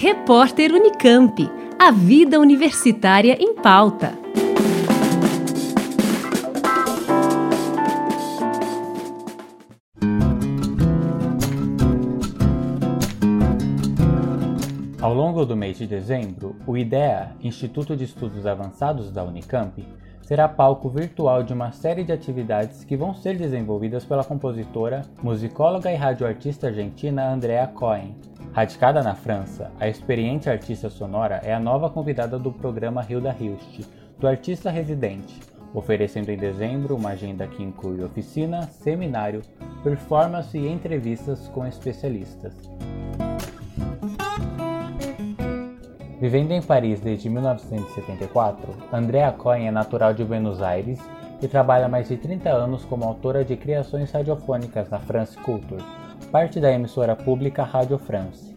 Repórter Unicamp. A vida universitária em pauta. Ao longo do mês de dezembro, o IDEA, Instituto de Estudos Avançados da Unicamp, será palco virtual de uma série de atividades que vão ser desenvolvidas pela compositora, musicóloga e radioartista argentina Andrea Cohen, Radicada na França, a experiente artista sonora é a nova convidada do programa Hilda Hilst, do Artista Residente, oferecendo em dezembro uma agenda que inclui oficina, seminário, performance e entrevistas com especialistas. Vivendo em Paris desde 1974, Andrea Cohen é natural de Buenos Aires e trabalha mais de 30 anos como autora de criações radiofônicas na France Culture, parte da emissora pública Radio France.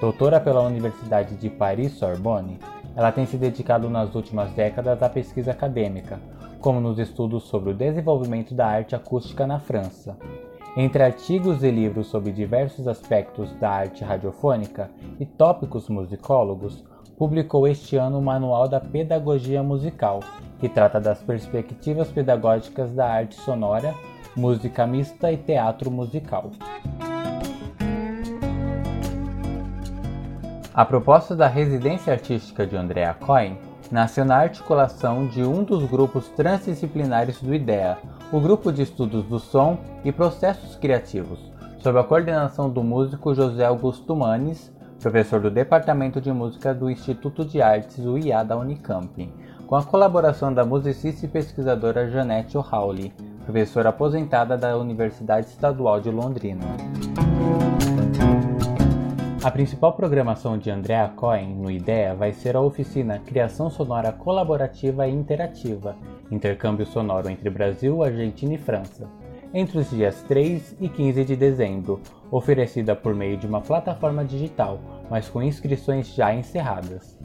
Doutora pela Universidade de Paris-Sorbonne, ela tem se dedicado nas últimas décadas à pesquisa acadêmica, como nos estudos sobre o desenvolvimento da arte acústica na França. Entre artigos e livros sobre diversos aspectos da arte radiofônica e tópicos musicólogos, publicou este ano o Manual da Pedagogia Musical, que trata das perspectivas pedagógicas da arte sonora música mista e teatro musical. A proposta da residência artística de Andrea Cohen nasceu na articulação de um dos grupos transdisciplinares do IDEA, o Grupo de Estudos do Som e Processos Criativos, sob a coordenação do músico José Augusto Manes, professor do Departamento de Música do Instituto de Artes UIA da Unicamp, com a colaboração da musicista e pesquisadora Janete O'Hawley, professora aposentada da Universidade Estadual de Londrina. A principal programação de Andrea Cohen no IDEA vai ser a oficina Criação Sonora Colaborativa e Interativa, intercâmbio sonoro entre Brasil, Argentina e França, entre os dias 3 e 15 de dezembro, oferecida por meio de uma plataforma digital, mas com inscrições já encerradas.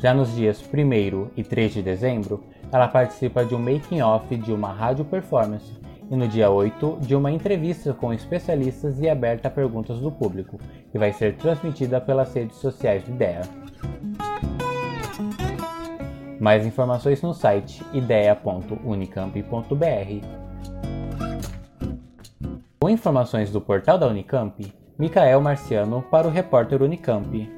Já nos dias 1 e 3 de dezembro, ela participa de um making-off de uma rádio performance e no dia 8 de uma entrevista com especialistas e aberta a perguntas do público, que vai ser transmitida pelas redes sociais do IDEA. Mais informações no site idea.unicamp.br. Com informações do portal da Unicamp, Micael Marciano para o repórter Unicamp.